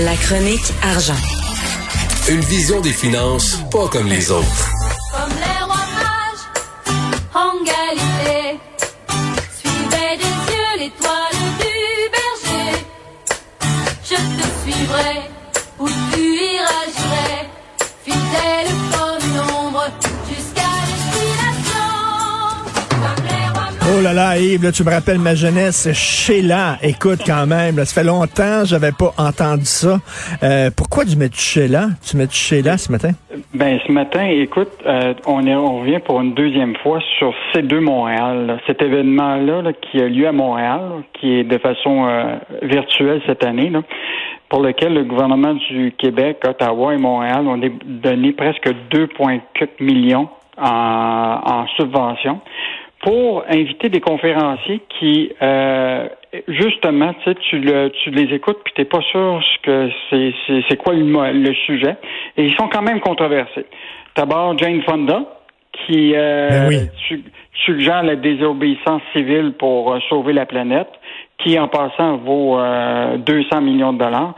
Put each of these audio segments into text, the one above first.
La chronique argent. Une vision des finances pas comme les autres. Comme les rois mages en Galilée, suivez des yeux l'étoile du berger. Je te suivrai là Yves, tu me rappelles ma jeunesse. Sheila, écoute quand même, ça fait longtemps j'avais pas entendu ça. Euh, pourquoi tu mets Sheila? Tu mets Sheila ce matin? Ben ce matin, écoute, euh, on, est, revient pour une deuxième fois sur C2 Montréal. Cet événement-là là, qui a lieu à Montréal, qui est de façon euh, virtuelle cette année, pour lequel le gouvernement du Québec, Ottawa et Montréal ont donné presque 2,4 millions en, en subventions pour inviter des conférenciers qui, euh, justement, tu sais, tu, le, tu les écoutes puis t'es pas sûr ce que c'est, c'est, c'est quoi le, le sujet, et ils sont quand même controversés. D'abord, Jane Fonda, qui euh, Ben oui. su- suggère la désobéissance civile pour euh, sauver la planète, qui, en passant, vaut euh, 200 millions de dollars.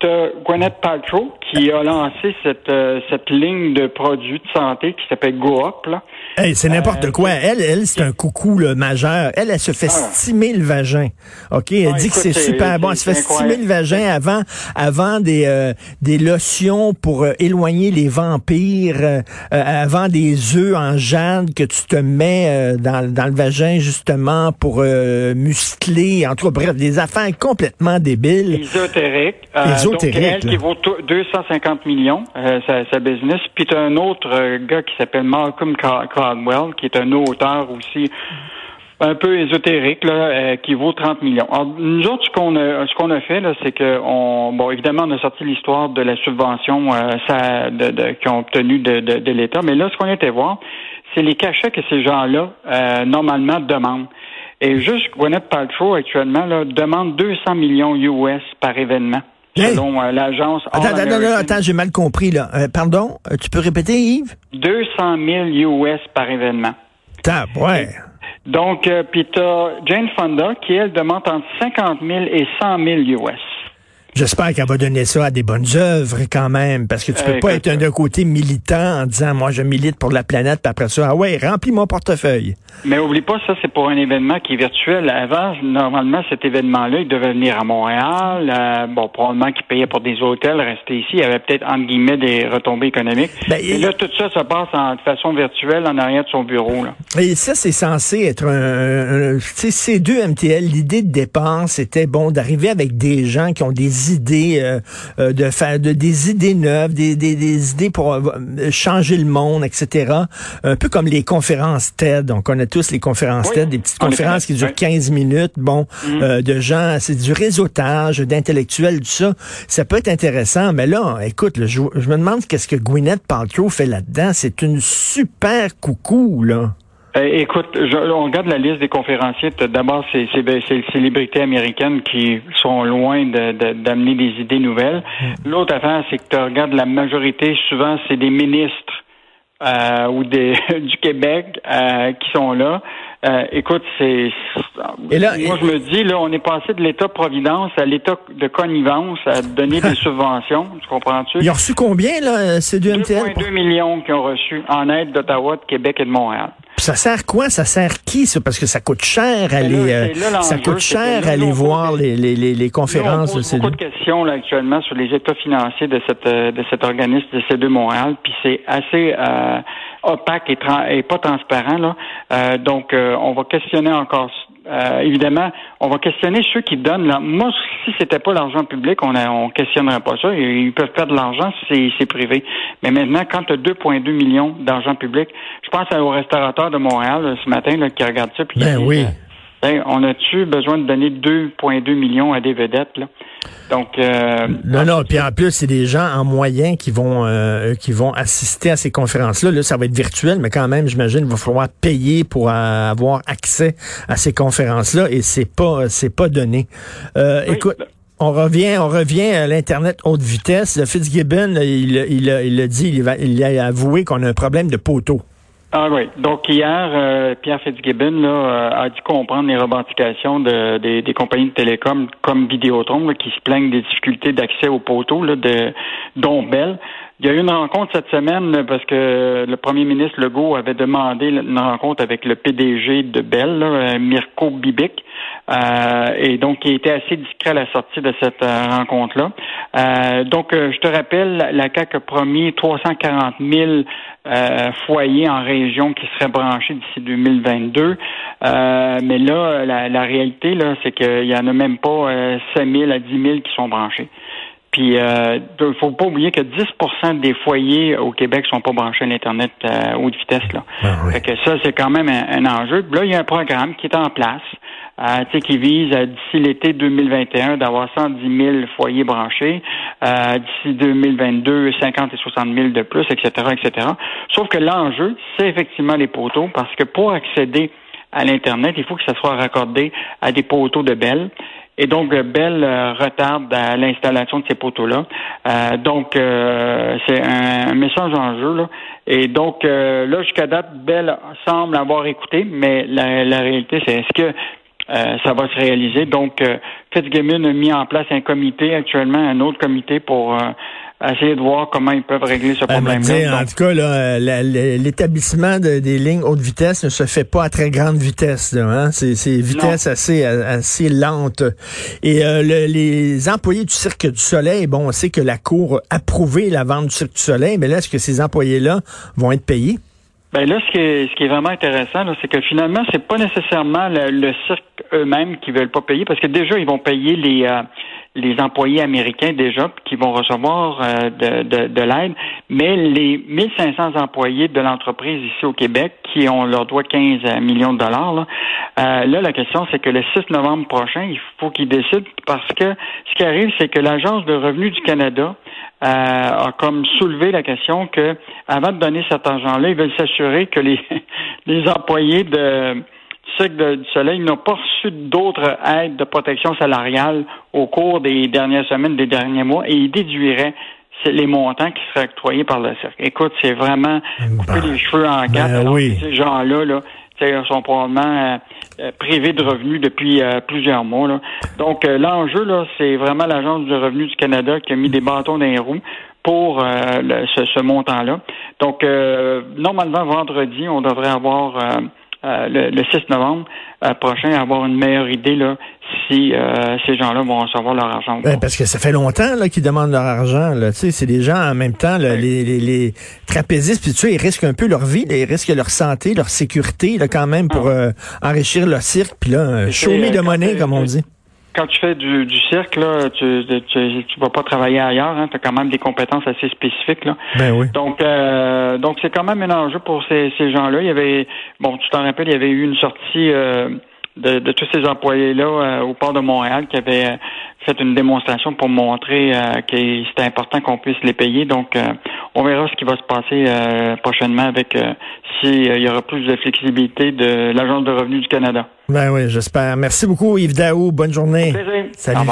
T'as Gwyneth Paltrow qui a lancé cette, euh, cette ligne de produits de santé qui s'appelle GoUp, là. Hey, c'est n'importe Euh, quoi. Elle, elle, c'est un coucou là, majeur. Elle, elle se fait Ah. stimer le vagin. OK? Elle Ah, dit que écoute, c'est c'est- super bon. Elle se fait stimer le vagin avant, avant des, euh, des lotions pour euh, éloigner les vampires, euh, avant des œufs en jade que tu te mets euh, dans, dans le vagin justement pour euh, muscler. En tout cas, bref, des affaires complètement débiles. Ésotérique. Euh, Ésotérique, Donc, elle là. qui vaut to- 250 millions, euh, sa, sa business. Puis t'as un autre gars qui s'appelle Malcolm Ca- Qui est un auteur aussi un peu ésotérique, euh, qui vaut 30 millions. Alors, nous autres, ce qu'on a, ce qu'on a fait, c'est que, on, bon, évidemment, on a sorti l'histoire de la subvention euh, de, qu'ils ont obtenue de, l'État. Mais là, ce qu'on était voir, c'est les cachets que ces gens-là, euh, normalement, demandent. Et juste Gwyneth Paltrow, actuellement, demande 200 millions US par événement. Selon euh, l'agence Attends, attends, attends, j'ai mal compris là. Euh, pardon, Euh, tu peux répéter, Yves? 200 000 US par événement. Tab, ouais. Donc, euh, puis t'as Jane Fonda qui, elle, demande entre 50 000 et 100 000 US. J'espère qu'elle va donner ça à des bonnes œuvres quand même, parce que tu peux Euh, pas être d'un côté militant en disant moi je milite pour la planète, puis après ça, ah ouais, remplis mon portefeuille. Mais oublie pas, ça, c'est pour un événement qui est virtuel. Avant, normalement, cet événement-là, il devait venir à Montréal. euh, bon, probablement qu'il payait pour des hôtels, rester ici. Il y avait peut-être, entre guillemets, des retombées économiques. Ben, Et là, tout ça se passe en, de façon virtuelle en arrière de son bureau. Là. Et ça, c'est censé être un, un- tu sais, ces deux MTL, l'idée de départ, c'était bon d'arriver avec des gens qui ont des idées, euh, euh, de faire de, des idées neuves, des, des, des idées pour euh, changer le monde, etc. Un peu comme les conférences TED. On connaît tous les conférences Oui, TED, des petites conférences qui durent oui. 15 minutes, bon, euh, de gens, c'est du réseautage, d'intellectuels, tout ça. Ça peut être intéressant, mais là, écoute, là, je, je me demande qu'est-ce que Gwyneth Paltrow fait là-dedans. C'est une super coucou, là. Euh, écoute, je- on regarde la liste des conférenciers. D'abord, c'est c'est- ben, c'est les célébrités américaines qui sont loin de- de- d'amener des idées nouvelles. L'autre affaire, c'est que tu regardes la majorité, souvent, c'est des ministres euh, ou des, du Québec euh, qui sont là. Euh, écoute, c'est. Et là, moi, je me dis, là, on est passé de l'État-providence à l'État de connivence à donner des subventions. Tu comprends-tu? Ils ont reçu combien, là, ces deux MTL? 2,2 millions qui ont reçu en aide d'Ottawa, de Québec et de Montréal. Ça sert quoi? Ça sert qui, ça? Parce que ça coûte cher aller, là, euh, ça coûte cher aller voir les, les, les, les conférences de pose ces beaucoup de questions là, actuellement sur les états financiers de cette euh, de cet organisme de C2 Montréal, puis c'est assez euh, opaque et, et pas transparent là. Euh, donc euh, on va questionner encore. Euh, évidemment, on va questionner ceux qui donnent. Là. Moi, si c'était pas l'argent public, on on questionnerait pas ça. Ils peuvent perdre de l'argent si c'est- c'est privé. Mais maintenant, quand tu as 2,2 millions d'argent public, je pense au restaurateur de Montréal là, ce matin là, qui regarde ça. Puis Ben oui. Ben, on a-tu besoin de donner 2,2 millions à des vedettes, là? Donc, euh, Non, non, puis en plus, c'est des gens en moyen qui vont euh, qui vont assister à ces conférences-là. Là, ça va être virtuel, mais quand même, j'imagine, il va falloir payer pour euh, avoir accès à ces conférences-là, et c'est pas c'est pas donné. Euh, Oui. Écoute. On revient, on revient à l'Internet haute vitesse. Le Fitzgibbon, il, il, il a dit, il, va- il a avoué qu'on a un problème de poteau. Ah oui. Donc hier, euh, Pierre Fitzgibbon là, euh, a dû comprendre les revendications de, des, des compagnies de télécom comme Vidéotron là, qui se plaignent des difficultés d'accès aux poteaux là, de dont Bell. Il y a eu une rencontre cette semaine parce que le premier ministre Legault avait demandé une rencontre avec le PDG de Bell, là, euh, Mirko Bibic, euh, et donc il était assez discret à la sortie de cette euh, rencontre-là. Euh, donc, je te rappelle, la CAQ a promis 340 000 foyers en région qui seraient branchés d'ici 2022. mais là, la, la réalité, là, c'est qu'il y en a même pas 5 000 à 10 000 qui sont branchés. Puis, il euh, ne faut pas oublier que 10% des foyers au Québec sont pas branchés à l'Internet à haute vitesse. Là. Ah fait que ça, c'est quand même un, enjeu. Puis là, il y a un programme qui est en place, euh, qui vise euh, d'ici l'été 2021 d'avoir 110 000 foyers branchés, euh, d'ici 2022, 50 et 60 000 de plus, etc., etc. Sauf que l'enjeu, c'est effectivement les poteaux, parce que pour accéder à l'Internet, il faut que ça soit raccordé à des poteaux de Bell. Et donc, Bell euh, retarde l'installation de ces poteaux-là. Euh, donc, euh, c'est un, message en jeu. Là. Et donc, là, jusqu'à date, Bell semble avoir écouté, mais la, la réalité, c'est est-ce que ça va se réaliser? Donc, Fitzgibbon a mis en place un comité actuellement, un autre comité pour essayer de voir comment ils peuvent régler ce ben, problème-là. En tout cas, l'établissement des lignes haute vitesse ne se fait pas à très grande vitesse. Hein? C'est vitesse assez, assez lente. Et euh, les employés du Cirque du Soleil, bon, on sait que la Cour a approuvé la vente du Cirque du Soleil, mais là, est-ce que ces employés-là vont être payés? Ben là, ce qui est, ce qui est vraiment intéressant, c'est que finalement, c'est pas nécessairement le, cirque eux-mêmes qui veulent pas payer, parce que déjà, ils vont payer les euh, les employés américains déjà qui vont recevoir euh, de, de, de l'aide, mais les 1500 employés de l'entreprise ici au Québec qui ont leur droit 15 millions de dollars, là, euh, là la question c'est que le 6 novembre prochain, il faut qu'ils décident parce que ce qui arrive, c'est que l'Agence de revenus du Canada euh, a comme soulevé la question que avant de donner cet argent-là, ils veulent s'assurer que les, les employés de Cirque du Soleil n'ont pas reçu d'autres aides de protection salariale au cours des dernières semaines, des derniers mois, et ils déduiraient les montants qui seraient octroyés par le cirque. Écoute, c'est vraiment couper les cheveux en quatre. Ben oui. Ces gens-là, là, sont probablement euh, euh, privés de revenus depuis euh, plusieurs mois. Là. Donc, l'enjeu, là, c'est vraiment l'Agence du revenu du Canada qui a mis des bâtons dans les roues pour ce, ce montant-là. Donc, normalement, vendredi, on devrait avoir euh, le, 6 novembre euh, prochain avoir une meilleure idée là, si euh, ces gens-là vont recevoir leur argent. Ben, parce que ça fait longtemps là, qu'ils demandent leur argent. Là. C'est des gens en même temps, les, les, les, trapézistes, puis tu sais, ils risquent un peu leur vie, ils risquent leur santé, leur sécurité là, quand même pour ah. enrichir leur cirque, puis là, chômer de monnaie, comme on dit quand tu fais du, du cirque, là, tu, tu, tu, vas pas travailler ailleurs. Hein, tu as quand même des compétences assez spécifiques. Là. Ben oui. Donc, euh, donc c'est quand même un enjeu pour ces, ces gens-là. Il y avait, bon, tu t'en rappelles, il y avait eu une sortie euh, de, de, tous ces employés-là euh, au port de Montréal qui avaient fait une démonstration pour montrer que c'était important qu'on puisse les payer. Donc, on verra ce qui va se passer prochainement avec s'il y aura plus de flexibilité de l'Agence de revenus du Canada. Ben oui, j'espère. Merci beaucoup, Yves Daou. Bonne journée. Salut.